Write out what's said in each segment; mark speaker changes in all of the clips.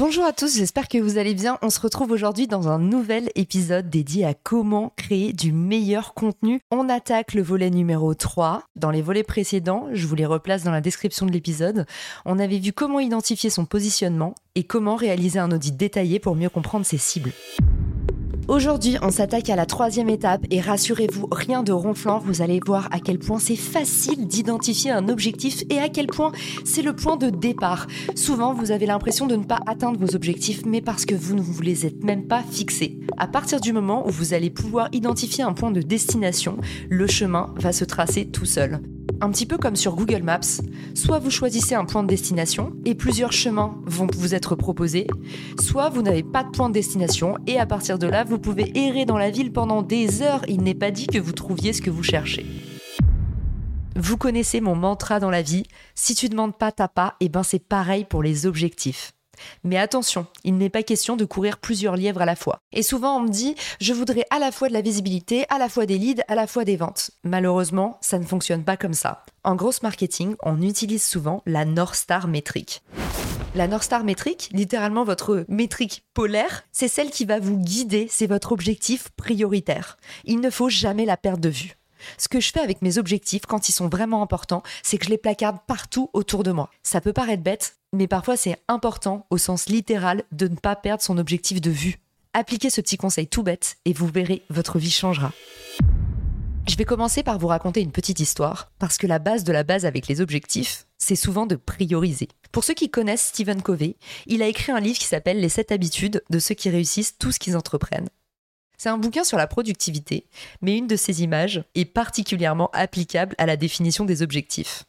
Speaker 1: Bonjour à tous, j'espère que vous allez bien. On se retrouve aujourd'hui dans un nouvel épisode dédié à comment créer du meilleur contenu. On attaque le volet numéro 3. Dans les volets précédents, je vous les replace dans la description de l'épisode, on avait vu comment identifier son positionnement et comment réaliser un audit détaillé pour mieux comprendre ses cibles. Aujourd'hui, on s'attaque à la troisième étape et rassurez-vous, rien de ronflant, vous allez voir à quel point c'est facile d'identifier un objectif et à quel point c'est le point de départ. Souvent, vous avez l'impression de ne pas atteindre vos objectifs, mais parce que vous ne vous les êtes même pas fixés. À partir du moment où vous allez pouvoir identifier un point de destination, le chemin va se tracer tout seul un petit peu comme sur Google Maps, soit vous choisissez un point de destination et plusieurs chemins vont vous être proposés, soit vous n'avez pas de point de destination et à partir de là, vous pouvez errer dans la ville pendant des heures. Il n'est pas dit que vous trouviez ce que vous cherchez. Vous connaissez mon mantra dans la vie, si tu demandes pas, t'as pas, et ben c'est pareil pour les objectifs. Mais attention, il n'est pas question de courir plusieurs lièvres à la fois. Et souvent on me dit, je voudrais à la fois de la visibilité, à la fois des leads, à la fois des ventes. Malheureusement, ça ne fonctionne pas comme ça. En grosse marketing, on utilise souvent la North Star métrique. La North Star métrique, littéralement votre métrique polaire, c'est celle qui va vous guider, c'est votre objectif prioritaire. Il ne faut jamais la perdre de vue. Ce que je fais avec mes objectifs quand ils sont vraiment importants, c'est que je les placarde partout autour de moi. Ça peut paraître bête, mais parfois c'est important au sens littéral de ne pas perdre son objectif de vue. Appliquez ce petit conseil tout bête et vous verrez, votre vie changera. Je vais commencer par vous raconter une petite histoire, parce que la base de la base avec les objectifs, c'est souvent de prioriser. Pour ceux qui connaissent Stephen Covey, il a écrit un livre qui s'appelle Les 7 habitudes de ceux qui réussissent tout ce qu'ils entreprennent. C'est un bouquin sur la productivité, mais une de ces images est particulièrement applicable à la définition des objectifs.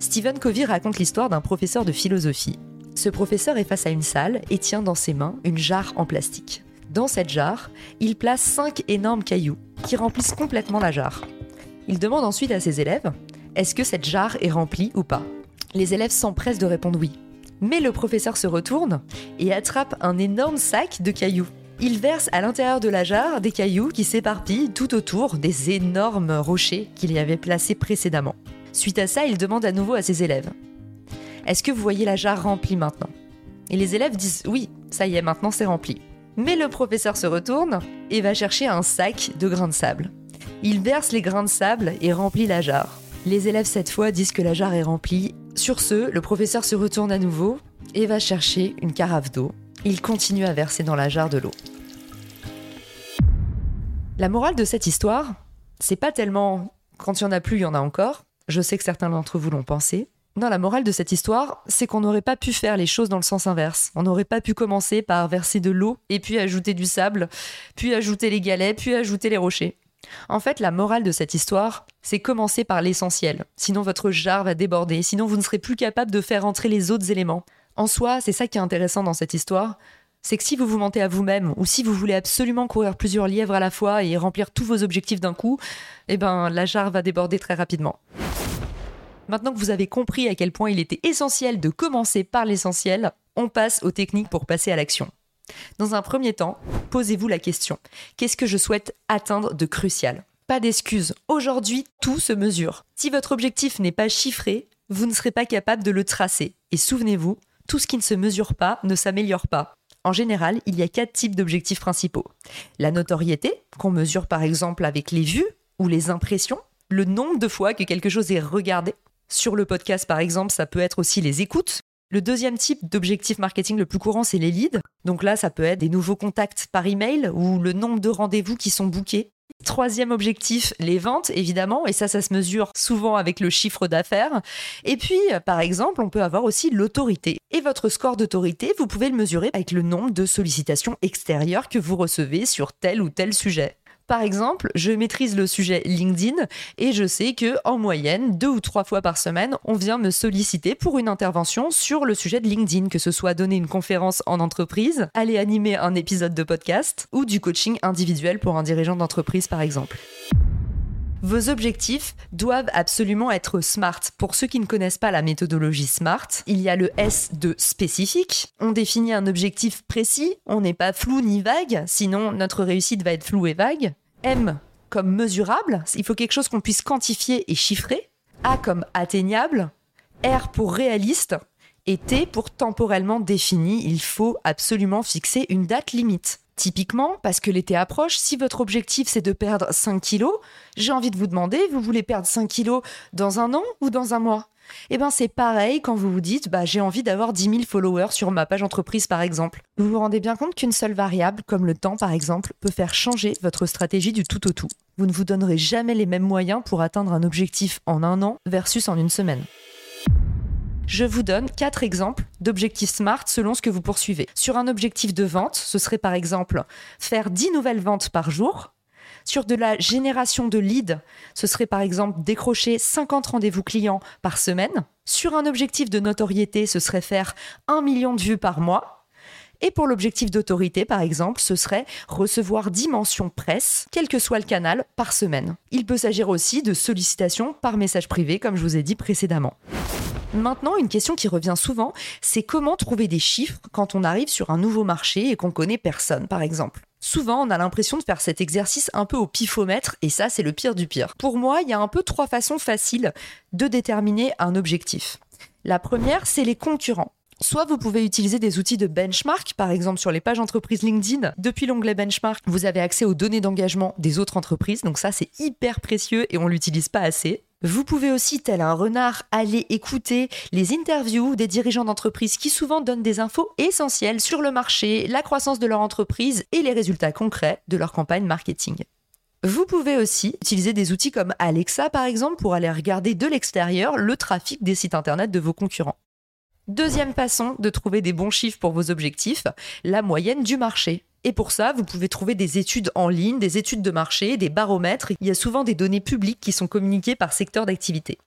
Speaker 1: Stephen Covey raconte l'histoire d'un professeur de philosophie. Ce professeur est face à une salle et tient dans ses mains une jarre en plastique. Dans cette jarre, il place cinq énormes cailloux qui remplissent complètement la jarre. Il demande ensuite à ses élèves est-ce que cette jarre est remplie ou pas? Les élèves s'empressent de répondre oui. Mais le professeur se retourne et attrape un énorme sac de cailloux il verse à l'intérieur de la jarre des cailloux qui s'éparpillent tout autour des énormes rochers qu'il y avait placés précédemment. Suite à ça, il demande à nouveau à ses élèves Est-ce que vous voyez la jarre remplie maintenant? Et les élèves disent Oui, ça y est, maintenant c'est rempli. Mais le professeur se retourne et va chercher un sac de grains de sable. Il verse les grains de sable et remplit la jarre. Les élèves cette fois disent que la jarre est remplie. Sur ce, le professeur se retourne à nouveau et va chercher une carafe d'eau. Il continue à verser dans la jarre de l'eau. La morale de cette histoire, c'est pas tellement quand il y en a plus, il y en a encore. Je sais que certains d'entre vous l'ont pensé. Non, la morale de cette histoire, c'est qu'on n'aurait pas pu faire les choses dans le sens inverse. On n'aurait pas pu commencer par verser de l'eau et puis ajouter du sable, puis ajouter les galets, puis ajouter les rochers. En fait, la morale de cette histoire, c'est commencer par l'essentiel. Sinon, votre jarre va déborder, sinon vous ne serez plus capable de faire entrer les autres éléments. En soi, c'est ça qui est intéressant dans cette histoire, c'est que si vous vous mentez à vous-même ou si vous voulez absolument courir plusieurs lièvres à la fois et remplir tous vos objectifs d'un coup, eh ben la jarre va déborder très rapidement. Maintenant que vous avez compris à quel point il était essentiel de commencer par l'essentiel, on passe aux techniques pour passer à l'action. Dans un premier temps, posez-vous la question qu'est-ce que je souhaite atteindre de crucial? Pas d'excuses. Aujourd'hui, tout se mesure. Si votre objectif n'est pas chiffré, vous ne serez pas capable de le tracer. Et souvenez-vous, tout ce qui ne se mesure pas ne s'améliore pas. En général, il y a quatre types d'objectifs principaux. La notoriété, qu'on mesure par exemple avec les vues ou les impressions, le nombre de fois que quelque chose est regardé. Sur le podcast par exemple, ça peut être aussi les écoutes. Le deuxième type d'objectif marketing le plus courant, c'est les leads. Donc là, ça peut être des nouveaux contacts par email ou le nombre de rendez-vous qui sont bookés. Troisième objectif, les ventes, évidemment, et ça, ça se mesure souvent avec le chiffre d'affaires. Et puis, par exemple, on peut avoir aussi l'autorité. Et votre score d'autorité, vous pouvez le mesurer avec le nombre de sollicitations extérieures que vous recevez sur tel ou tel sujet. Par exemple, je maîtrise le sujet LinkedIn et je sais que en moyenne, deux ou trois fois par semaine, on vient me solliciter pour une intervention sur le sujet de LinkedIn, que ce soit donner une conférence en entreprise, aller animer un épisode de podcast ou du coaching individuel pour un dirigeant d'entreprise par exemple. Vos objectifs doivent absolument être SMART. Pour ceux qui ne connaissent pas la méthodologie SMART, il y a le S de spécifique. On définit un objectif précis, on n'est pas flou ni vague, sinon notre réussite va être floue et vague. M comme mesurable, il faut quelque chose qu'on puisse quantifier et chiffrer. A comme atteignable. R pour réaliste. Et T pour temporellement défini, il faut absolument fixer une date limite. Typiquement, parce que l'été approche, si votre objectif c'est de perdre 5 kilos, j'ai envie de vous demander, vous voulez perdre 5 kilos dans un an ou dans un mois? Eh bien, c'est pareil quand vous vous dites, bah, j'ai envie d'avoir 10 000 followers sur ma page entreprise, par exemple. Vous vous rendez bien compte qu'une seule variable, comme le temps, par exemple, peut faire changer votre stratégie du tout au tout. Vous ne vous donnerez jamais les mêmes moyens pour atteindre un objectif en un an versus en une semaine. Je vous donne quatre exemples d'objectifs SMART selon ce que vous poursuivez. Sur un objectif de vente, ce serait par exemple faire 10 nouvelles ventes par jour, sur de la génération de leads, ce serait par exemple décrocher 50 rendez-vous clients par semaine. Sur un objectif de notoriété, ce serait faire 1 million de vues par mois. Et pour l'objectif d'autorité, par exemple, ce serait recevoir dimension presse, quel que soit le canal, par semaine. Il peut s'agir aussi de sollicitations par message privé, comme je vous ai dit précédemment. Maintenant, une question qui revient souvent, c'est comment trouver des chiffres quand on arrive sur un nouveau marché et qu'on connaît personne, par exemple. Souvent, on a l'impression de faire cet exercice un peu au pifomètre, et ça, c'est le pire du pire. Pour moi, il y a un peu trois façons faciles de déterminer un objectif. La première, c'est les concurrents. Soit vous pouvez utiliser des outils de benchmark, par exemple sur les pages entreprises LinkedIn. Depuis l'onglet benchmark, vous avez accès aux données d'engagement des autres entreprises, donc ça c'est hyper précieux et on l'utilise pas assez. Vous pouvez aussi, tel un renard, aller écouter les interviews des dirigeants d'entreprise qui souvent donnent des infos essentielles sur le marché, la croissance de leur entreprise et les résultats concrets de leur campagne marketing. Vous pouvez aussi utiliser des outils comme Alexa par exemple pour aller regarder de l'extérieur le trafic des sites internet de vos concurrents. Deuxième façon de trouver des bons chiffres pour vos objectifs, la moyenne du marché. Et pour ça, vous pouvez trouver des études en ligne, des études de marché, des baromètres. Il y a souvent des données publiques qui sont communiquées par secteur d'activité.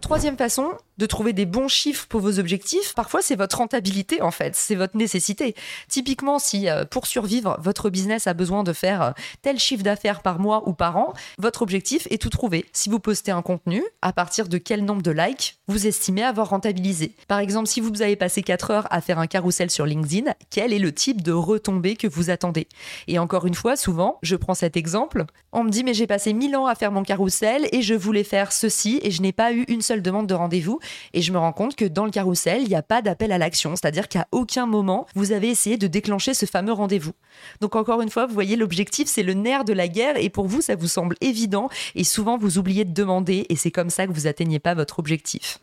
Speaker 1: Troisième façon, de trouver des bons chiffres pour vos objectifs, parfois c'est votre rentabilité en fait, c'est votre nécessité. Typiquement, si euh, pour survivre, votre business a besoin de faire euh, tel chiffre d'affaires par mois ou par an, votre objectif est tout trouvé. Si vous postez un contenu, à partir de quel nombre de likes vous estimez avoir rentabilisé? Par exemple, si vous avez passé 4 heures à faire un carrousel sur LinkedIn, quel est le type de retombée que vous attendez? Et encore une fois, souvent, je prends cet exemple, on me dit mais j'ai passé 1000 ans à faire mon carrousel et je voulais faire ceci et je n'ai pas eu une seule demande de rendez-vous et je me rends compte que dans le carrousel, il n'y a pas d'appel à l'action, c'est-à-dire qu'à aucun moment, vous avez essayé de déclencher ce fameux rendez-vous. Donc encore une fois, vous voyez, l'objectif, c'est le nerf de la guerre, et pour vous, ça vous semble évident, et souvent, vous oubliez de demander, et c'est comme ça que vous atteignez pas votre objectif.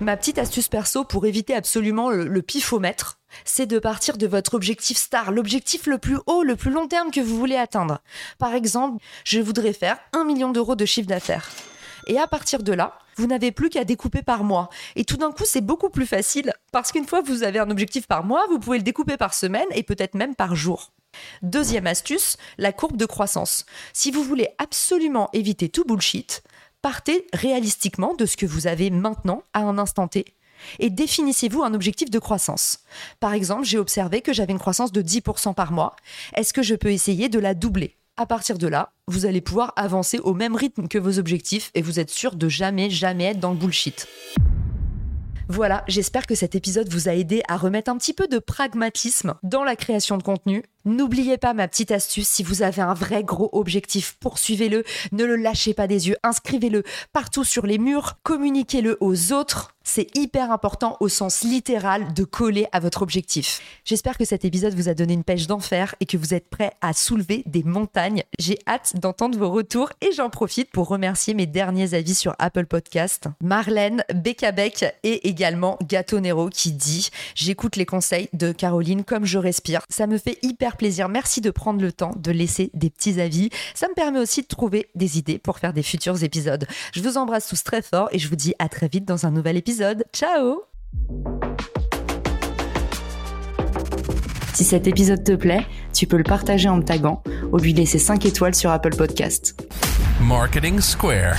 Speaker 1: Ma petite astuce perso pour éviter absolument le, le pifomètre, c'est de partir de votre objectif star, l'objectif le plus haut, le plus long terme que vous voulez atteindre. Par exemple, je voudrais faire un million d'euros de chiffre d'affaires. Et à partir de là, vous n'avez plus qu'à découper par mois. Et tout d'un coup, c'est beaucoup plus facile parce qu'une fois que vous avez un objectif par mois, vous pouvez le découper par semaine et peut-être même par jour. Deuxième astuce, la courbe de croissance. Si vous voulez absolument éviter tout bullshit, partez réalistiquement de ce que vous avez maintenant à un instant T et définissez-vous un objectif de croissance. Par exemple, j'ai observé que j'avais une croissance de 10% par mois. Est-ce que je peux essayer de la doubler? À partir de là, vous allez pouvoir avancer au même rythme que vos objectifs et vous êtes sûr de jamais, jamais être dans le bullshit. Voilà, j'espère que cet épisode vous a aidé à remettre un petit peu de pragmatisme dans la création de contenu. N'oubliez pas ma petite astuce, si vous avez un vrai gros objectif, poursuivez-le, ne le lâchez pas des yeux, inscrivez-le partout sur les murs, communiquez-le aux autres. C'est hyper important au sens littéral de coller à votre objectif. J'espère que cet épisode vous a donné une pêche d'enfer et que vous êtes prêts à soulever des montagnes. J'ai hâte d'entendre vos retours et j'en profite pour remercier mes derniers avis sur Apple Podcast. Marlène, Beck et également Gato Nero qui dit J'écoute les conseils de Caroline comme je respire. Ça me fait hyper super plaisir. Merci de prendre le temps de laisser des petits avis. Ça me permet aussi de trouver des idées pour faire des futurs épisodes. Je vous embrasse tous très fort et je vous dis à très vite dans un nouvel épisode. Ciao Si cet épisode te plaît, tu peux le partager en me taguant ou lui laisser 5 étoiles sur Apple Podcast.
Speaker 2: Marketing Square.